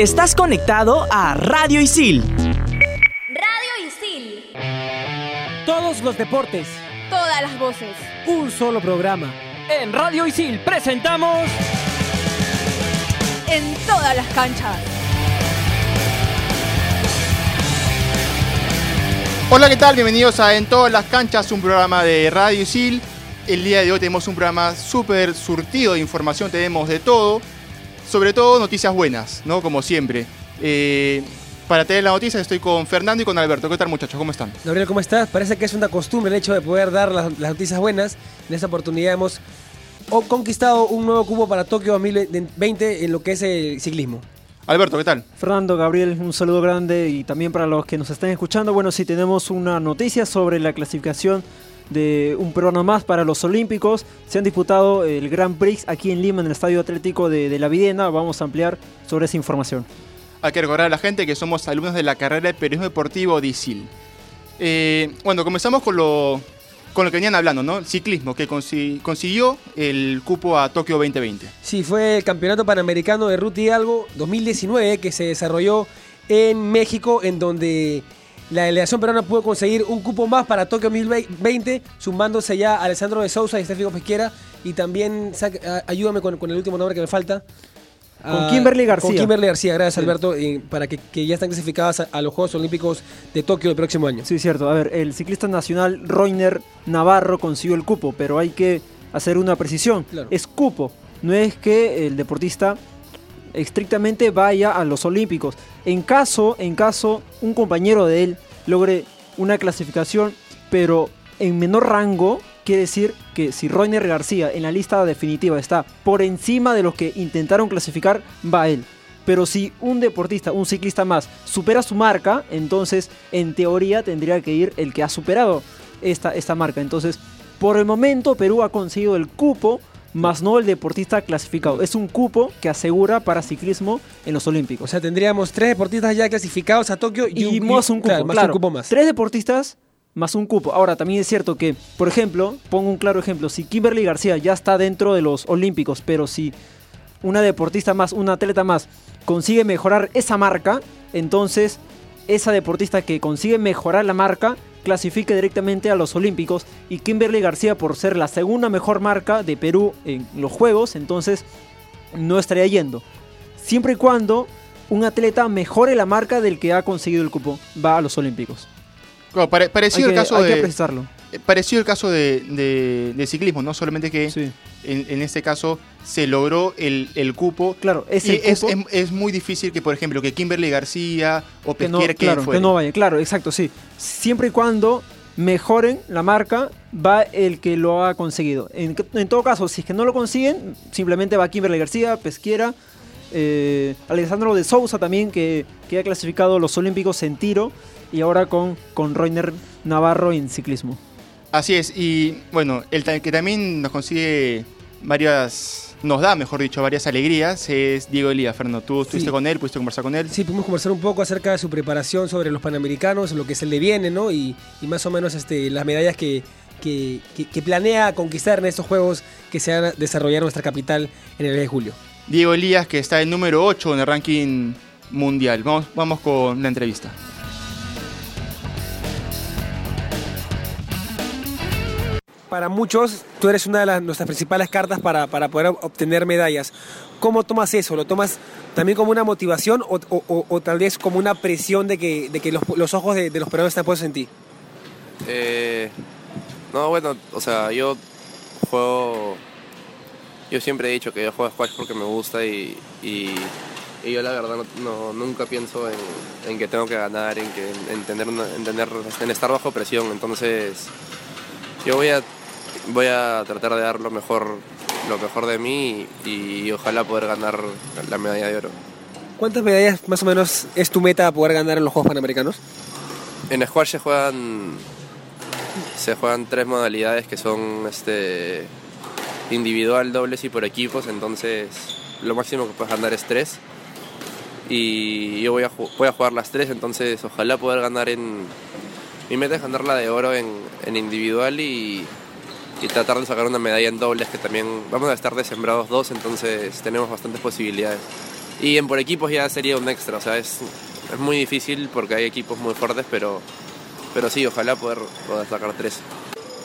Estás conectado a Radio Isil. Radio Isil. Todos los deportes. Todas las voces. Un solo programa. En Radio Isil presentamos... En todas las canchas. Hola, ¿qué tal? Bienvenidos a En todas las canchas, un programa de Radio Isil. El día de hoy tenemos un programa súper surtido de información, tenemos de todo, sobre todo noticias buenas, ¿no? Como siempre. Eh, para tener la noticia estoy con Fernando y con Alberto. ¿Qué tal muchachos? ¿Cómo están? Gabriel, ¿cómo estás? Parece que es una costumbre el hecho de poder dar las, las noticias buenas. En esta oportunidad hemos conquistado un nuevo cubo para Tokio 2020 en lo que es el ciclismo. Alberto, ¿qué tal? Fernando, Gabriel, un saludo grande y también para los que nos están escuchando. Bueno, sí tenemos una noticia sobre la clasificación de un programa más para los Olímpicos. Se han disputado el Grand Prix aquí en Lima, en el Estadio Atlético de, de La Videna. Vamos a ampliar sobre esa información. Hay que recordar a la gente que somos alumnos de la carrera de Periodismo Deportivo de ISIL. Eh, bueno, comenzamos con lo, con lo que venían hablando, ¿no? El ciclismo, que consi- consiguió el cupo a Tokio 2020. Sí, fue el Campeonato Panamericano de Ruta Hidalgo 2019 que se desarrolló en México, en donde la delegación peruana pudo conseguir un cupo más para Tokio 2020, sumándose ya a Alessandro de Sousa y Estefano Pesquera. Y también, ayúdame con, con el último nombre que me falta. Con Ah, Kimberly García. Con Kimberly García, gracias Sí. Alberto, y para que, que ya están clasificadas a, a los Juegos Olímpicos de Tokio el próximo año. Sí, cierto. A ver, el ciclista nacional Roiner Navarro consiguió el cupo, pero hay que hacer una precisión. Claro. Es cupo, no es que el deportista estrictamente vaya a los Olímpicos. En caso, en caso un compañero de él logre una clasificación, pero en menor rango, quiere decir que si Roiner García en la lista definitiva está por encima de los que intentaron clasificar, va él. Pero si un deportista, un ciclista más, supera su marca, entonces en teoría tendría que ir el que ha superado esta, esta marca. Entonces, por el momento Perú ha conseguido el cupo, más no el deportista clasificado. Es un cupo que asegura para ciclismo en los O Olímpicos. sea, tendríamos tres deportistas ya clasificados a Tokio y, Y, más un cupo, claro, más claro. un cupo más. Tres deportistas más un cupo. Ahora, también es cierto que, por ejemplo, pongo un claro ejemplo, si Kimberly García ya está dentro de los Olímpicos, pero si una deportista más, un atleta más, consigue mejorar esa marca, entonces esa deportista que consigue mejorar la marca clasifica directamente a los Olímpicos y Kimberly García por ser la segunda mejor marca de Perú en los Juegos, entonces no estaría yendo. Siempre y cuando un atleta mejore la marca del que ha conseguido el cupo, va a los Olímpicos. Pare- parecido hay el que, caso hay que de, precisarlo. Parecido el caso de, de- de ciclismo, ¿no? Solamente que Sí. en, en este caso se logró el, el cupo. Claro, es el es, cupo es- es muy difícil que, por ejemplo, que Kimberly García o que no, Pesquera claro, que no vaya. Claro, exacto, sí. Siempre y cuando mejoren la marca, va el que lo ha conseguido. En, en todo caso, si es que no lo consiguen, simplemente va Kimberly García, Pesquera, eh, Alessandro de Sousa también, que, que ha clasificado los Olímpicos en tiro, y ahora con, con Roiner Navarro en ciclismo. Así es, y bueno, el que también nos consigue varias, nos da, mejor dicho, varias alegrías, es Diego Elías. Fernando, tú estuviste Sí. con él, pudiste conversar con él. Sí, pudimos conversar un poco acerca de su preparación sobre los Panamericanos, lo que se le viene, ¿no? Y, y más o menos este, las medallas que, que, que- que planea conquistar en estos Juegos que se van a desarrollar en nuestra capital en el mes de julio. Diego Elías, que está en número 8 en el ranking mundial. Vamos, vamos con la entrevista. Para muchos, tú eres una de las, nuestras principales cartas para, para poder obtener medallas. ¿Cómo tomas eso? ¿Lo tomas también como una motivación o, o- o- tal vez como una presión de que, de que los, los ojos de, los peruanos están puestos en ti? Eh, no, bueno, o sea, yo juego. Yo siempre he dicho que yo juego squash porque me gusta y, y, yo la verdad no, nunca pienso en, en que tengo que ganar, en que en en en estar bajo presión. Entonces, yo voy a voy a tratar de dar lo mejor lo mejor de mí y, y ojalá poder ganar la medalla de oro. ¿Cuántas medallas más o menos es tu meta poder ganar en los Juegos Panamericanos? En squash se juegan se juegan tres modalidades que son este individual, dobles y por equipos, entonces lo máximo que puedes ganar es tres. Y yo voy a, voy a jugar las tres, entonces ojalá poder ganar en... Mi meta es ganar la de oro en, en individual y, y tratar de sacar una medalla en dobles, que también vamos a estar de sembrados dos, entonces tenemos bastantes posibilidades. Y en por equipos ya sería un extra, o sea, es, es muy difícil porque hay equipos muy fuertes, pero, pero sí, ojalá poder, poder sacar tres.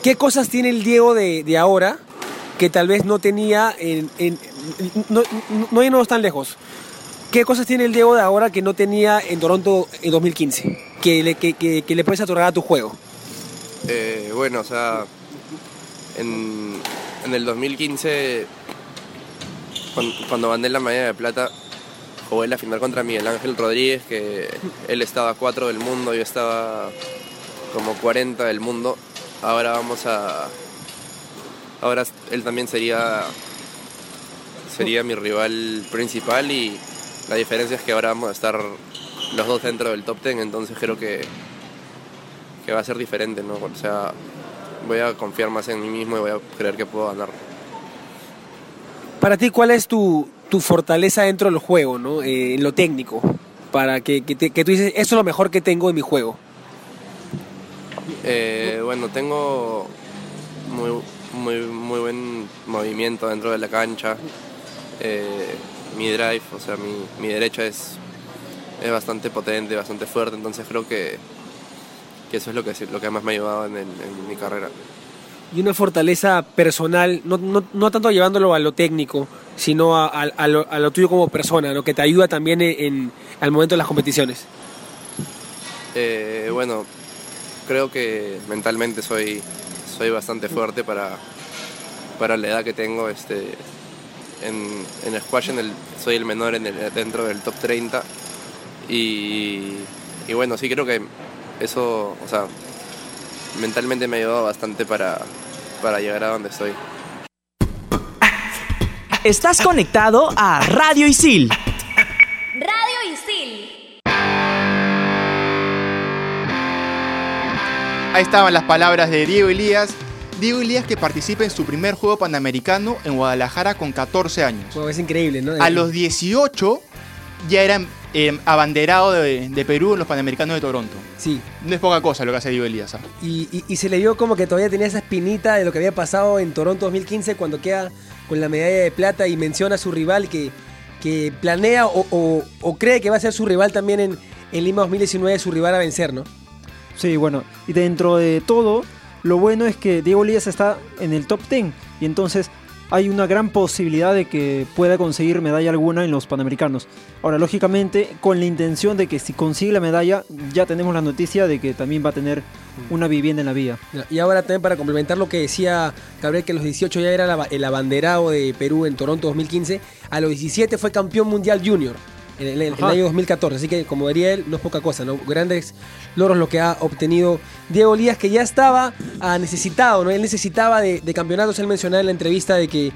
¿Qué cosas tiene el Diego de, de ahora que tal vez no tenía en... en- no, no, no tan lejos. ¿Qué cosas tiene el Diego de ahora que no tenía en Toronto en 2015? Que le, que, que- que le puedes otorgar a tu juego. Eh, bueno, o sea, en, en el 2015, cuan- cuando gané la medalla de plata, jugué la final contra Miguel Ángel Rodríguez, que él estaba 4 del mundo, yo estaba como 40 del mundo. Ahora vamos a... Ahora él también sería, sería mi rival principal y la diferencia es que ahora vamos a estar los dos dentro del top 10, entonces creo que que va a ser diferente, ¿no? O sea, voy a confiar más en mí mismo y voy a creer que puedo ganar. Para ti, ¿cuál es tu, tu fortaleza dentro del juego, ¿no? Eh, en lo técnico? Para que, que, te- que tú dices, esto es lo mejor que tengo en mi juego. Eh, bueno, tengo muy, muy, muy buen movimiento dentro de la cancha. Eh, mi drive, o sea, mi, mi derecha es, es bastante potente, bastante fuerte, entonces creo que, que eso es lo que, lo que más me ha ayudado en, el- en mi carrera. Y una fortaleza personal, no, no, no tanto llevándolo a lo técnico, sino a, a- a lo, a lo tuyo como persona, ¿no? Que te ayuda también en, en- al momento de las competiciones. Eh, bueno, creo que mentalmente soy, soy bastante fuerte para, para la edad que tengo. Este, en, en squash en el, soy el menor en el- dentro del top 30. Y, y bueno, sí creo que eso, o sea, mentalmente me ha ayudado bastante para, para llegar a donde estoy. Estás conectado a Radio Isil. Radio Isil. Ahí estaban las palabras de Diego Elías. Diego Elías que participa en su primer juego panamericano en Guadalajara con 14 años. Bueno, es increíble, ¿no? A los 18 ya era eh, abanderado de, de Perú en los Panamericanos de Toronto. Sí, No es poca cosa lo que hace Diego Elías. ¿ah? y, y- y se le vio como que todavía tenía esa espinita de lo que había pasado en Toronto 2015 cuando queda con la medalla de plata y menciona a su rival que, que planea o, o- o cree que va a ser su rival también en, en Lima 2019, su rival a vencer, ¿no? Sí, bueno, y dentro de todo, lo bueno es que Diego Elías está en el top 10 y entonces hay una gran posibilidad de que pueda conseguir medalla alguna en los Panamericanos. Ahora, lógicamente, con la intención de que si consigue la medalla, ya tenemos la noticia de que también va a tener una vivienda en la vía. Y ahora también para complementar lo que decía Gabriel, que a los 18 ya era el abanderado de Perú en Toronto 2015, a los 17 fue campeón mundial junior en el, en el Ajá. año 2014, así que como diría él, no es poca cosa, ¿no? Grandes logros lo que ha obtenido Diego Elías, que ya estaba ah, necesitado, ¿no? Él necesitaba de, de campeonatos, él mencionaba en la entrevista de que eh,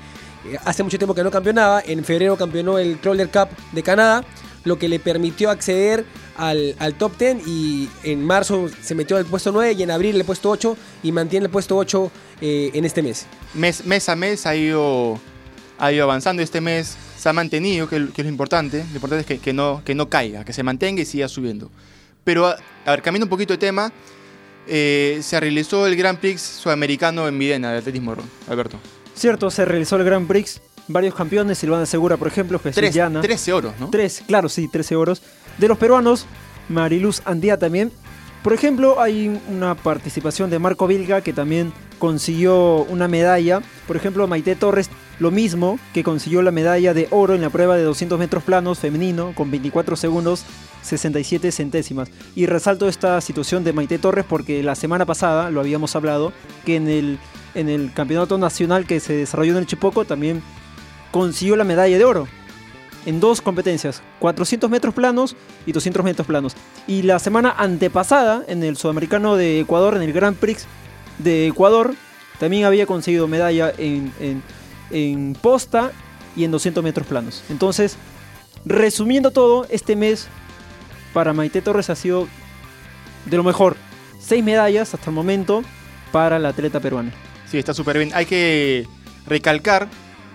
hace mucho tiempo que no campeonaba, en febrero campeonó el Crawler Cup de Canadá, lo que le permitió acceder al, al top 10 y en marzo se metió al puesto 9 y en abril el puesto 8 y mantiene el puesto 8 eh, en este mes. Mes, mes a mes ha ido, ha ido avanzando. Este mes se ha mantenido, que, que es lo importante. Lo importante es que, que no, que no caiga, que se mantenga y siga subiendo. Pero, a, a ver, cambiando un poquito de tema, eh, se realizó el Grand Prix sudamericano en Videna de atletismo, Alberto. Cierto, se realizó el Grand Prix, varios campeones, Silvana Segura, por ejemplo, Jesús Tres, Llana. 13 oros, ¿no? Tres, claro, sí, 13 oros. De los peruanos, Mariluz Andía también. Por ejemplo, hay una participación de Marco Vilga que también consiguió una medalla. Por ejemplo, Maite Torres, lo mismo, que consiguió la medalla de oro en la prueba de 200 metros planos femenino con 24 segundos 67 centésimas. Y resalto esta situación de Maite Torres porque la semana pasada, lo habíamos hablado, que en el, en el campeonato nacional que se desarrolló en el Chipoco también consiguió la medalla de oro en dos competencias, 400 metros planos y 200 metros planos. Y la semana antepasada, en el Sudamericano de Ecuador, en el Grand Prix de Ecuador, también había conseguido medalla en, en- en posta y en 200 metros planos. Entonces, resumiendo todo, este mes para Maite Torres ha sido de lo mejor. Seis medallas hasta el momento para la atleta peruana. Sí, está súper bien. Hay que recalcar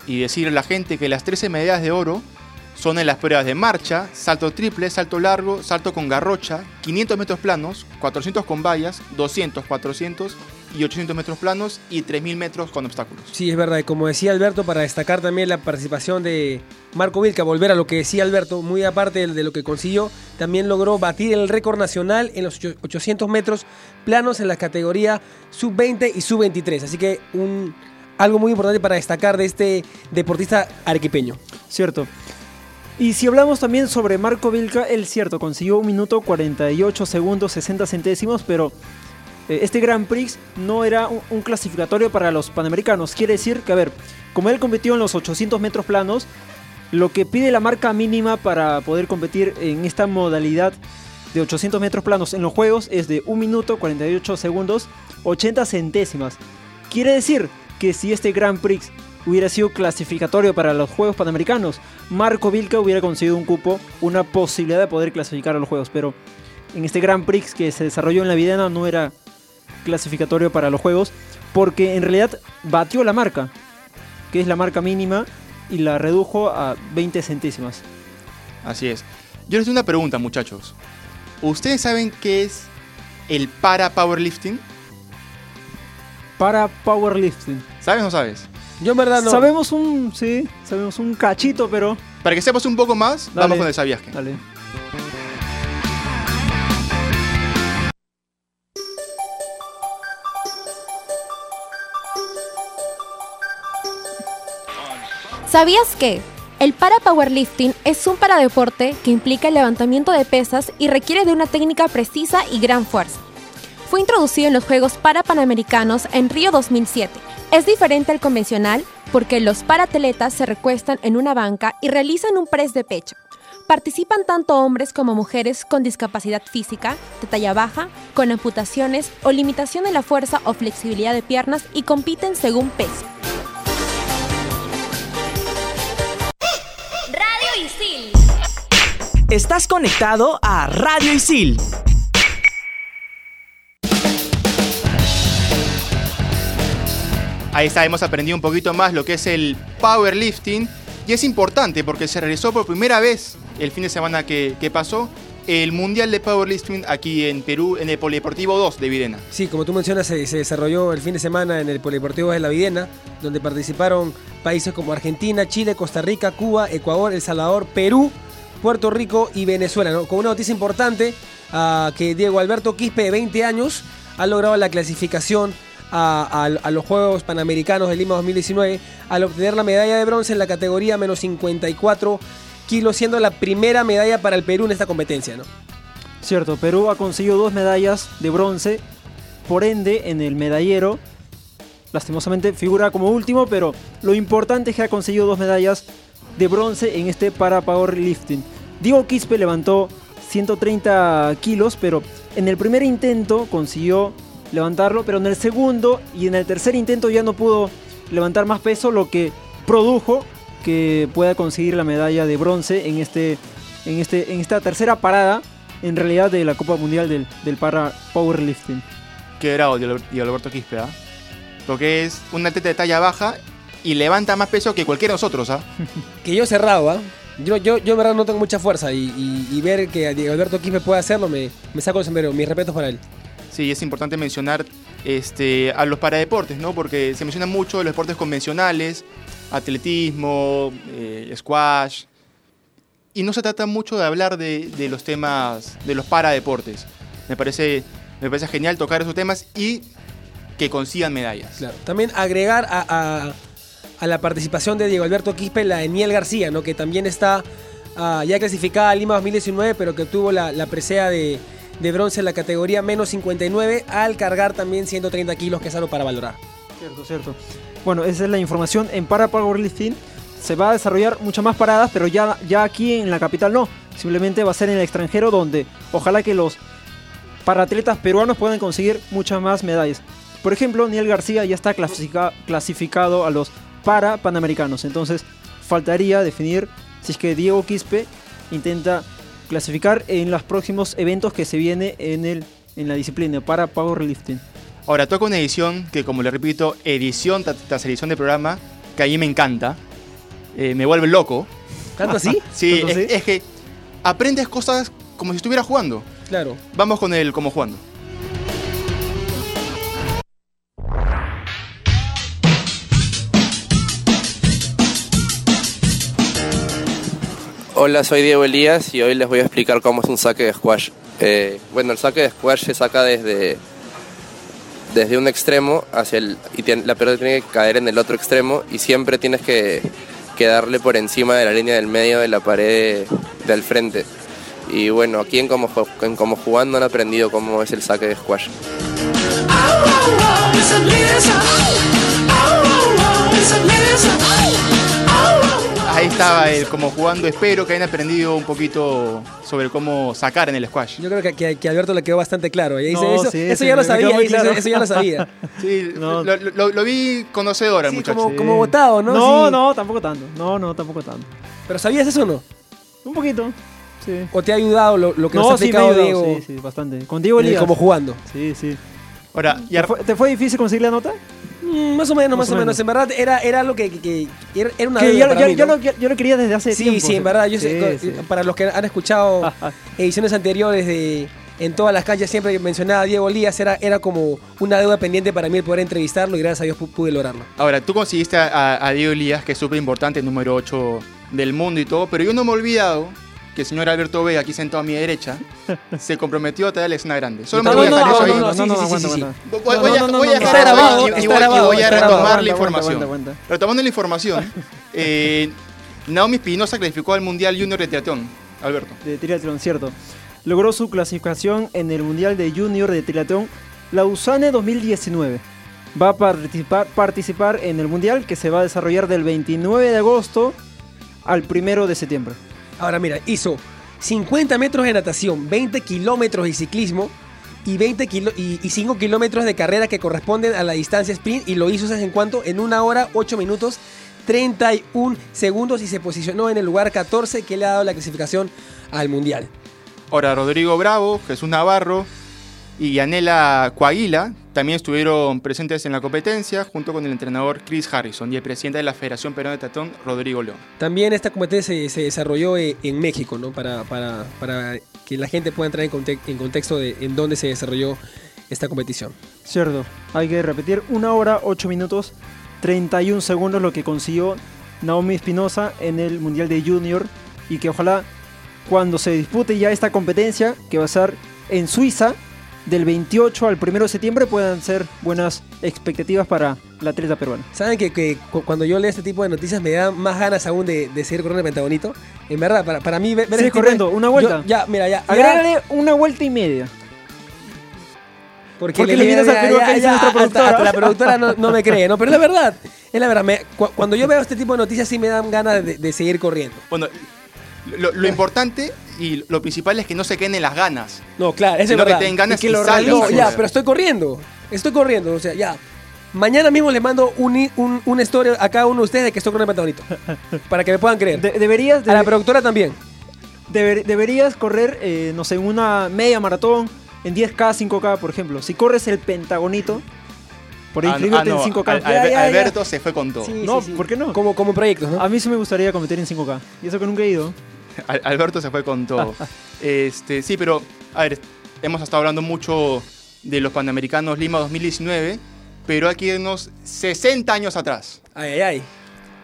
y decirle a la gente que las 13 medallas de oro son en las pruebas de marcha, salto triple, salto largo, salto con garrocha, 500 metros planos, 400 con vallas, 200, 400 y 800 metros planos y 3000 metros con obstáculos. Sí, es verdad. Y como decía Alberto, para destacar también la participación de Marco Vilca, volver a lo que decía Alberto, muy aparte de, lo que consiguió, también logró batir el récord nacional en los ocho- 800 metros planos en la categoría sub-20 y sub-23. Así que un, algo muy importante para destacar de este deportista arequipeño. Cierto. Y si hablamos también sobre Marco Vilca, él cierto, consiguió 1 minuto 48 segundos 60 centésimos, pero este Grand Prix no era un, un clasificatorio para los panamericanos. Quiere decir que, a ver, como él competió en los 800 metros planos, lo que pide la marca mínima para poder competir en esta modalidad de 800 metros planos en los juegos es de 1 minuto 48 segundos 80 centésimas. Quiere decir que si este Grand Prix hubiera sido clasificatorio para los Juegos Panamericanos, Marco Vilca hubiera conseguido un cupo, una posibilidad de poder clasificar a los Juegos, pero en este Grand Prix que se desarrolló en la Videna no era clasificatorio para los Juegos, porque en realidad batió la marca, que es la marca mínima, y la redujo a 20 centésimas. Así es. Yo les tengo una pregunta, muchachos. ¿Ustedes saben qué es el para powerlifting? Para powerlifting. ¿Sabes o no sabes? Yo en verdad no. Sabemos un, sí, sabemos un cachito, pero... Para que sepas un poco más, Dale. vamos con el sabías que. Dale. ¿Sabías que? El para powerlifting es un paradeporte que implica el levantamiento de pesas y requiere de una técnica precisa y gran fuerza. Fue introducido en los Juegos Parapanamericanos en Río 2007. Es diferente al convencional porque los paratletas se recuestan en una banca y realizan un press de pecho. Participan tanto hombres como mujeres con discapacidad física, de talla baja, con amputaciones o limitación en la fuerza o flexibilidad de piernas y compiten según peso. Estás conectado a Radio Isil. Ahí está, hemos aprendido un poquito más lo que es el powerlifting. Y es importante porque se realizó por primera vez el fin de semana que, que pasó el Mundial de Powerlifting aquí en Perú, en el Polideportivo 2 de Videna. Sí, como tú mencionas, se, se desarrolló el fin de semana en el Polideportivo de la Videna, donde participaron países como Argentina, Chile, Costa Rica, Cuba, Ecuador, El Salvador, Perú, Puerto Rico y Venezuela. ¿no? Con una noticia importante, ah, que Diego Alberto Quispe, de 20 años, ha logrado la clasificación a, a- a los Juegos Panamericanos de Lima 2019 al obtener la medalla de bronce en la categoría menos 54 kilos, siendo la primera medalla para el Perú en esta competencia. ¿no? Cierto, Perú ha conseguido dos medallas de bronce, por ende en el medallero, lastimosamente figura como último, pero lo importante es que ha conseguido dos medallas de bronce en este para powerlifting. Diego Quispe levantó 130 kilos, pero en el primer intento consiguió levantarlo, pero en el segundo y en el tercer intento ya no pudo levantar más peso, lo que produjo que pueda conseguir la medalla de bronce en, este, en, este, en esta tercera parada, en realidad, de la Copa Mundial del, del para powerlifting. Qué bravo Diego Alberto Quispe, ¿ah? Porque es un atleta de talla baja y levanta más peso que cualquiera de nosotros, ¿ah? que yo cerrado, ¿ah? Yo, yo, yo en verdad no tengo mucha fuerza y, y- y ver que Diego Alberto Quispe puede hacerlo me, me saco el sombrero. Mis respetos para él. Sí, es importante mencionar este, a los paradeportes, ¿no? Porque se menciona mucho los deportes convencionales, atletismo, eh, squash, y no se trata mucho de hablar de, de los temas de los paradeportes. Me parece, me parece genial tocar esos temas y que consigan medallas. Claro. También agregar a, a- a la participación de Diego Alberto Quispe la de Niel García, ¿no? que también está ah, ya clasificada a Lima 2019, pero que obtuvo la, presea de, bronce en la categoría menos 59 al cargar también 130 kilos, que es algo para valorar. Cierto, cierto. Bueno, esa es la información. En para powerlifting se va a desarrollar muchas más paradas, pero ya, ya aquí en la capital no. Simplemente va a ser en el extranjero donde ojalá que los paratletas peruanos puedan conseguir muchas más medallas. Por ejemplo, Niel García ya está clasifica- clasificado a los para panamericanos. Entonces faltaría definir si es que Diego Quispe intenta clasificar en los próximos eventos que se viene en, el, en la disciplina para powerlifting. Ahora, toca una edición que, como le repito, edición tras edición de programa, que a mí me encanta, eh, me vuelve loco. ¿Tanto así? Sí, ¿Tanto es, así? es que aprendes cosas como si estuviera jugando. Claro. Vamos con el como jugando. Hola, soy Diego Elías y hoy les voy a explicar cómo es un saque de squash. Eh, bueno, el saque de squash se saca desde, desde un extremo hacia el. y la pelota tiene que caer en el otro extremo y siempre tienes que, que darle por encima de la línea del medio de la pared del frente. Y bueno, aquí en como, en como jugando han aprendido cómo es el saque de squash. Ahí estaba él como jugando. Espero que hayan aprendido un poquito sobre cómo sacar en el squash. Yo creo que, que- Alberto le quedó bastante claro. Y ahí dice, No, eso, sí, eso sí, ya sabía, claro. eso, eso ya lo sabía. Sí, No. lo, lo- lo vi conocedor al Sí, muchacho. como, como votado, ¿no? No, Sí. no, tampoco tanto. No, no, tampoco tanto. ¿Pero sabías eso o no? Un poquito. Sí. ¿O te ha ayudado lo, lo que nos No, ha sí, me ha explicado ayudado, Diego? sí, sí, bastante. Con Diego Elías. Como jugando. Sí, sí. Ahora, y ¿Te fue, te fue difícil conseguir la nota? Mm, más o menos, más, Más o menos. menos. En verdad era, era algo que, que- que era, una Que yo, para yo- mí, yo ¿no? lo, yo lo quería desde hace Sí, tiempo. sí, en verdad. Yo Sí, co- sí. para los que han escuchado ediciones anteriores de en todas las canchas siempre que mencionaba a Diego Lías era, era como una deuda pendiente para mí el poder entrevistarlo y gracias a Dios pu- pude lograrlo. ahora, tú conseguiste a, a Diego Elías, que es súper importante, número 8 del mundo y todo, pero yo no me he olvidado que el señor Alberto Vega, aquí sentado a mi derecha, se comprometió a traer la escena grande. Solo me voy a dejar eso ahí. no, sí. Voy, a, no, no, voy a dejar eso ahí y- voy, retomar la información. Retomando la información, eh, Naomi Espinosa clasificó al Mundial Junior de Triatlón. Alberto. de triatlón, cierto. Logró su clasificación en el Mundial de Junior de Triatlón Lausanne 2019. Va a participar, participar en el Mundial que se va a desarrollar del 29 de agosto al 1 de septiembre. Ahora mira, hizo 50 metros de natación, 20 kilómetros de ciclismo y, 20 kilo- y, y 5 kilómetros de carrera que corresponden a la distancia sprint y lo hizo, ¿sabes en cuánto? En una hora, 8 minutos, 31 segundos y se posicionó en el lugar 14 que le ha dado la clasificación al Mundial. Ahora, Rodrigo Bravo, Jesús Navarro y Yanela Coaguila también estuvieron presentes en la competencia junto con el entrenador Chris Harrison y el presidente de la Federación Peruana de Triatlón, Rodrigo León. También esta competencia se, se desarrolló eh, en México, ¿no? Para, para, para que la gente pueda entrar en, conte- en contexto de en dónde se desarrolló esta competición. Cierto, hay que repetir una hora, 8 minutos, 31 segundos lo que consiguió Naomi Espinosa en el Mundial de Junior y que ojalá cuando se dispute ya esta competencia, que va a ser en Suiza, del 28 al 1 de septiembre, puedan ser buenas expectativas para la atleta peruana. ¿Saben que, que cu- cuando yo leo este tipo de noticias me da más ganas aún de, de seguir corriendo el Pentagonito? En verdad, para, para mí ver, este de- corriendo, una vuelta. Yo- ya, mira, ya. Agrégale una vuelta y media. porque ¿por qué le le al Perú ya, acá nuestra hasta- productora? hasta la productora no, no me cree, ¿no? Pero es la verdad. Es la verdad. me- cu- cuando yo veo este tipo de noticias sí me dan ganas de, de seguir corriendo. Bueno, lo, lo importante y lo principal es que no se queden en las ganas. No, claro, eso es Sino que verdad. tengan ganas que y lo salgan. realizo. No, ya, pero estoy corriendo. Estoy corriendo, o sea, ya. Mañana mismo les mando un, i- un, una historia a cada uno de ustedes de que estoy corriendo el Pentagonito. para que me puedan creer. De- deberías, a la productora también. deber- deberías correr, eh, no sé, una media maratón en 10K, 5K, por ejemplo. Si corres el pentagonito, por Ah, inscribirte ah, no, en 5K. Al- Ya, Albe- ya, ya. Alberto se fue con todo. Sí, No, sí, sí. ¿por qué no? Como, como proyectos, ¿no? A mí sí me gustaría competir en 5K. Y eso que nunca he ido. Al- Alberto se fue con todo. este, sí, pero, a ver, hemos estado hablando mucho de los Panamericanos Lima 2019, pero hay que irnos 60 años atrás, Ay, ay, ay.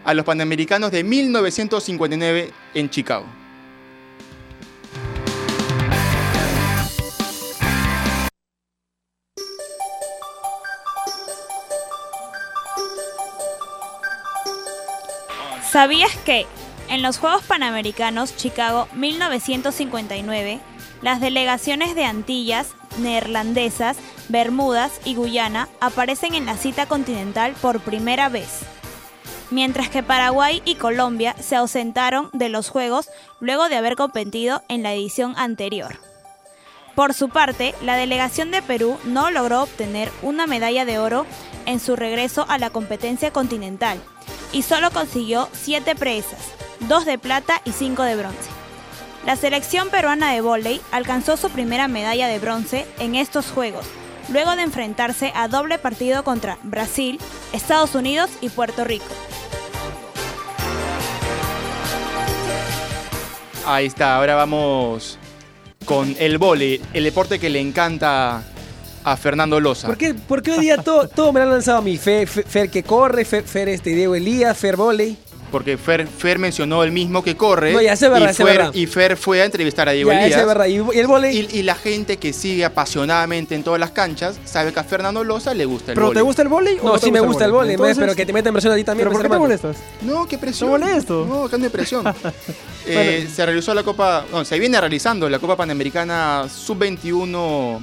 a los Panamericanos de 1959 en Chicago. ¿Sabías que en los Juegos Panamericanos Chicago 1959, las delegaciones de Antillas, neerlandesas, Bermudas y Guyana aparecen en la cita continental por primera vez? Mientras que Paraguay y Colombia se ausentaron de los Juegos luego de haber competido en la edición anterior. Por su parte, la delegación de Perú no logró obtener una medalla de oro en su regreso a la competencia continental y solo consiguió 7 presas, 2 de plata y 5 de bronce. La selección peruana de vóley alcanzó su primera medalla de bronce en estos Juegos, luego de enfrentarse a doble partido contra Brasil, Estados Unidos y Puerto Rico. Ahí está, ahora vamos con el vóley, el deporte que le encanta a Fernando Loza. ¿Por qué, por qué hoy día todo, todo me lo han lanzado a mí? Fer, Fer- Fer que corre, Fer, Fer este Diego Elías, Fer Voley. Porque Fer, Fer mencionó el mismo que corre. No, ya sé, verdad, y, Fer, y Fer fue a entrevistar a Diego Ya, Elías. verdad. Y, el volei. Y, y la gente que sigue apasionadamente en todas las canchas sabe que a Fernando Loza le gusta el ¿Pero te gusta el vóley o No, te sí me gusta el volei, Entonces, pero que te metan presión a ti también. ¿Pero por pues, qué te molestas? No, qué presión. ¿Está molesto? No, acá no hay presión. Eh, se realizó la Copa, no, se viene realizando la Copa Panamericana Sub-21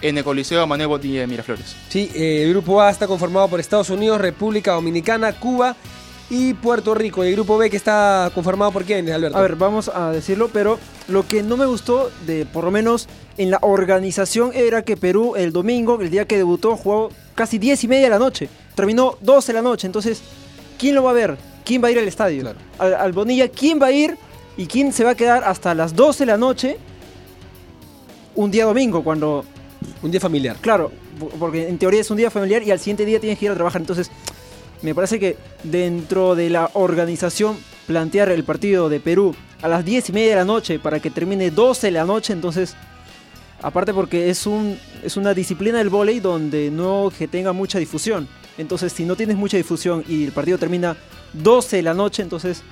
en el Coliseo Manuel Botilla de Miraflores. Sí, eh, el grupo A está conformado por Estados Unidos, República Dominicana, Cuba y Puerto Rico. Y el grupo B que está conformado por quién, Alberto. A ver, vamos a decirlo, pero lo que no me gustó de, por lo menos en la organización, era que Perú el domingo, el día que debutó, jugó casi 10 y media de la noche. Terminó 12 de la noche. Entonces, ¿quién lo va a ver? ¿Quién va a ir al estadio? Claro. Al, al Bonilla, ¿quién va a ir? ¿Y quién se va a quedar hasta las 12 de la noche? Un día domingo, cuando Un día familiar. Claro, po- porque en teoría es un día familiar y al siguiente día tienes que ir a trabajar. Entonces, me parece que dentro de la organización, plantear el partido de Perú a las 10 y media de la noche para que termine 12 de la noche, entonces, aparte porque es, un, es una disciplina del vóley donde no que tenga mucha difusión. Entonces, si no tienes mucha difusión y el partido termina 12 de la noche, entonces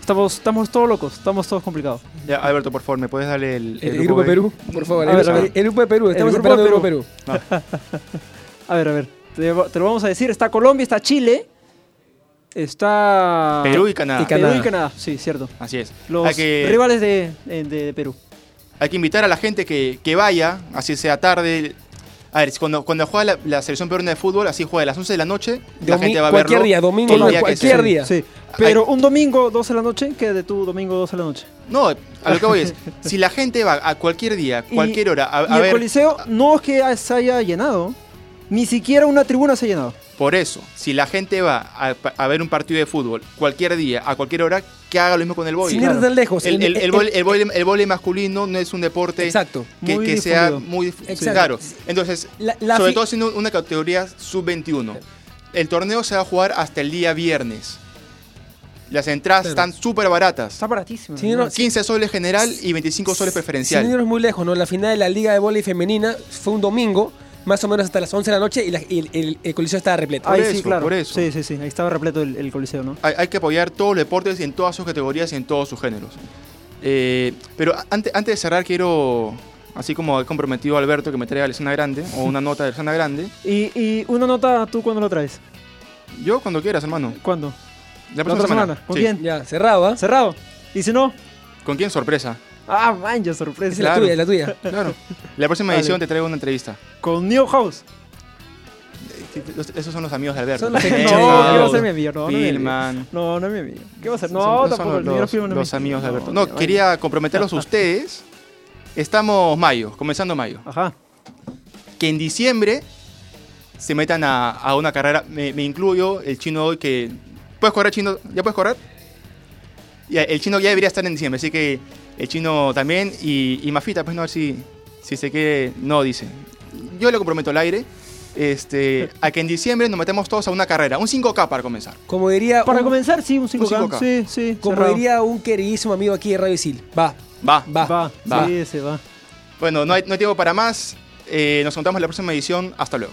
estamos, estamos todos locos, estamos todos complicados. Ya, Alberto, por favor, ¿me puedes darle el, El, grupo de? Perú, por favor. A el, ver, a el- ver. el grupo de Perú, estamos grupo de esperando el grupo de Perú. A ver, a ver, te, te lo vamos a decir. Está Colombia, está Chile, está... Perú y Canadá. Y Perú y Canadá, sí, cierto. Así es. Los que, rivales de, de- de Perú. hay que invitar a la gente que, que vaya, así sea tarde. A ver, cuando, cuando juega la, la selección peruana de fútbol, así juega a las 11 de la noche, la gente va a cualquier verlo. día, domingo, no, día cualquier día. Sí, pero un domingo 12 de la noche, ¿qué de tu domingo 12 de la noche? No, a lo que voy es, si la gente va a cualquier día, Y- cualquier hora, a, y a el ver, Coliseo no es que se haya llenado, ni siquiera una tribuna se ha llenado. por eso, si la gente va a, a ver un partido de fútbol cualquier día, a cualquier hora, que haga lo mismo con el vóley. Sin ir tan lejos. El, el, el el el vóley masculino no es un deporte Exacto. que, Muy que sea muy claro. Entonces, La- la sobre todo siendo una categoría sub-21. El torneo se va a jugar hasta el día viernes. Las entradas están súper baratas. Está baratísimo. Sí, no, ¿no? 15 soles general y 25 soles Sin preferencial. irnos muy lejos, ¿no? La final de la Liga de Voleibol Femenina fue un domingo, más o menos hasta las 11 de la noche, y, la- y el, el- el coliseo estaba repleto. Ahí Por sí, eso, claro. por eso. Sí, sí, sí. Ahí estaba repleto el, el Coliseo, ¿no? Hay, hay que apoyar todos los deportes en todas sus categorías y en todos sus géneros. Eh, pero antes, antes de cerrar, quiero, así como he comprometido a Alberto que me traiga la escena grande, o una nota de la escena grande, Y, y una nota, ¿tú cuándo lo traes? yo cuando quieras, hermano. ¿Cuándo? La ¿La próxima otra semana? ¿Con Sí. quién? Ya, cerrado, ¿ah? ¿Cerrado? ¿Y si no? ¿Con quién? Sorpresa. Ah, man, ya sorpresa. Esa es la Claro. tuya, es la tuya. Claro. La próxima Vale. edición te traigo una entrevista. Con New House. Los- esos son los amigos de Alberto. Son los No, que- ¿qué Chao. va a ser mi amigo? No, no, es mi amigo. Filman. No, no es mi amigo. ¿Qué va a ser? No, Son- son tampoco. los, el los- primo no es los mi- amigos de Alberto. no, No, quería comprometerlos a ustedes. Estamos mayo, comenzando mayo. Ajá. Que en diciembre se metan a, a una carrera. Me, me incluyo, el chino hoy que. ¿Puedes correr, chino? ¿Ya puedes correr? Ya, el chino ya debería estar en diciembre, así que el chino también. Y, y Mafita, pues no, a ver si, si se quiere. No, dice. Yo le comprometo al aire. Este, a que en diciembre nos metemos todos a una carrera, un 5K para comenzar. Como diría, Para un, comenzar, sí, un 5K. 5K. Sí, sí. como cerrado. diría un queridísimo amigo aquí de Radio Isil. Va, Va. va. Va, Va. sí, se va. Bueno, no hay, no hay tiempo para más. Eh, nos contamos en la próxima edición. Hasta luego.